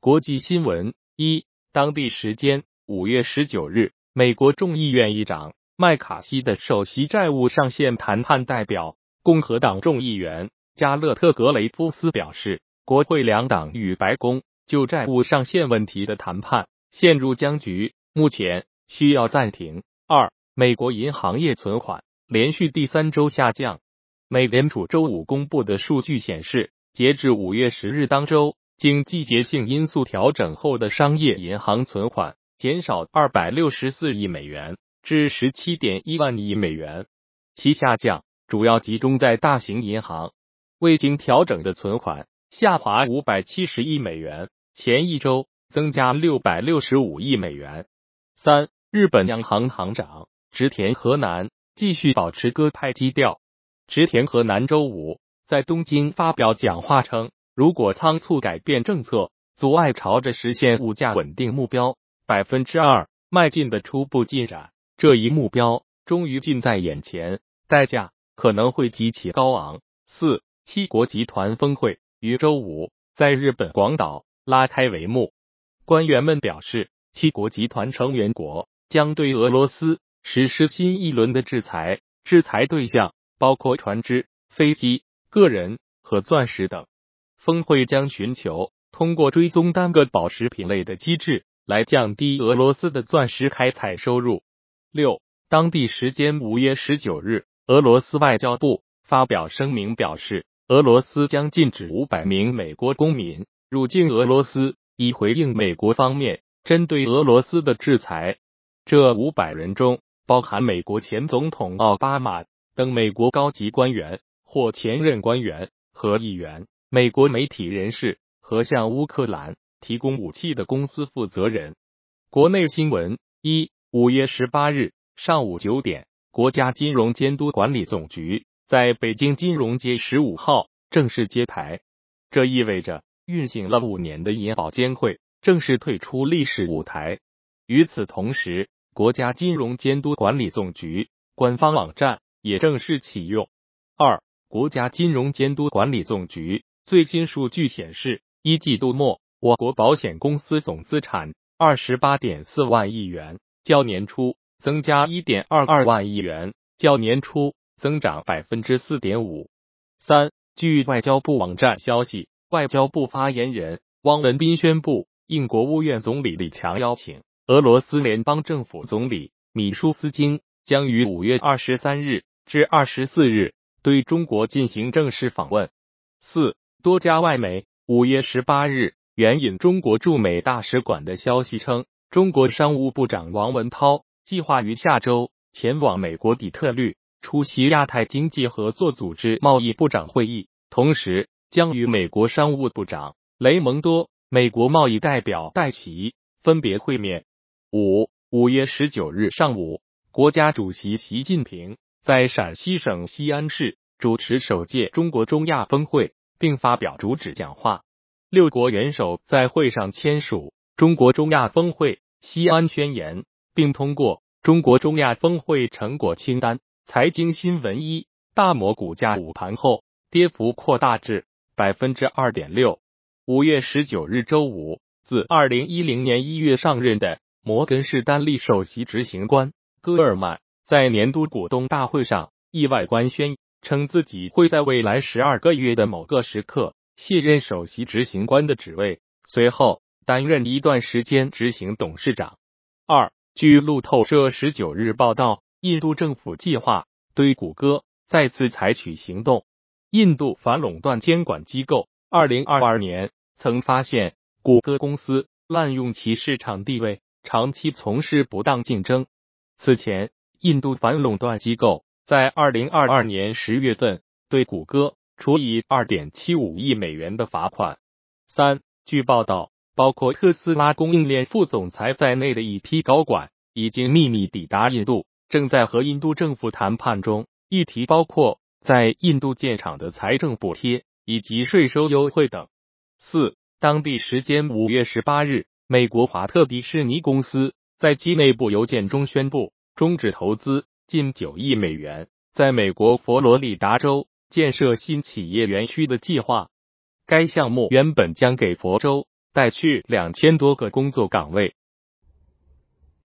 国际新闻：一、当地时间五月十九日，美国众议院议长麦卡锡的首席债务上限谈判代表共和党众议员加勒特·格雷夫斯表示，国会两党与白宫就债务上限问题的谈判陷入僵局，目前需要暂停。二、美国银行业存款连续第三周下降。美联储周五公布的数据显示，截至五月十日当周，经季节性因素调整后的商业银行存款减少二百六十四亿美元，至十七点一万亿美元。其下降主要集中在大型银行，未经调整的存款下滑五百七十亿美元，前一周增加六百六十五亿美元。三、日本央行行长植田和南继续保持鸽派基调。植田和南周五在东京发表讲话称，如果仓促改变政策，阻碍朝着实现物价稳定目标百分之二迈进的初步进展，这一目标终于近在眼前，代价可能会极其高昂。四七国集团峰会于周五在日本广岛拉开帷幕，官员们表示，七国集团成员国将对俄罗斯实施新一轮的制裁，制裁对象。包括船只、飞机、个人和钻石等。峰会将寻求通过追踪单个宝石品类的机制来降低俄罗斯的钻石开采收入。六，当地时间五月十九日，俄罗斯外交部发表声明表示，俄罗斯将禁止五百名美国公民入境俄罗斯，以回应美国方面针对俄罗斯的制裁。这五百人中包含美国前总统奥巴马。等美国高级官员或前任官员和议员、美国媒体人士和向乌克兰提供武器的公司负责人。国内新闻：一、五月十八日上午九点，国家金融监督管理总局在北京金融街十五号正式揭牌，这意味着运行了五年的银保监会正式退出历史舞台。与此同时，国家金融监督管理总局官方网站。也正式启用。二、国家金融监督管理总局最新数据显示，一季度末，我国保险公司总资产二十八点四万亿元，较年初增加一点二二万亿元，较年初增长百分之四点五。三、据外交部网站消息，外交部发言人汪文斌宣布，应国务院总理李强邀请，俄罗斯联邦政府总理米舒斯京将于五月二十三日。至二十四日对中国进行正式访问。四多家外媒五月十八日援引中国驻美大使馆的消息称，中国商务部长王文涛计划于下周前往美国底特律出席亚太经济合作组织贸易部长会议，同时将与美国商务部长雷蒙多、美国贸易代表戴奇分别会面。五五月十九日上午，国家主席习近平。在陕西省西安市主持首届中国中亚峰会，并发表主旨讲话。六国元首在会上签署《中国中亚峰会西安宣言》，并通过《中国中亚峰会成果清单》。财经新闻一：大摩股价午盘后跌幅扩大至百分之二点六。五月十九日周五，自二零一零年一月上任的摩根士丹利首席执行官戈尔曼。在年度股东大会上意外官宣，称自己会在未来十二个月的某个时刻卸任首席执行官的职位，随后担任一段时间执行董事长。二，据路透社十九日报道，印度政府计划对谷歌再次采取行动。印度反垄断监管机构二零二二年曾发现谷歌公司滥用其市场地位，长期从事不当竞争。此前。印度反垄断机构在二零二二年十月份对谷歌处以二点七五亿美元的罚款。三，据报道，包括特斯拉供应链副总裁在内的一批高管已经秘密抵达印度，正在和印度政府谈判中。议题包括在印度建厂的财政补贴以及税收优惠等。四，当地时间五月十八日，美国华特迪士尼公司在其内部邮件中宣布。终止投资近九亿美元在美国佛罗里达州建设新企业园区的计划。该项目原本将给佛州带去两千多个工作岗位。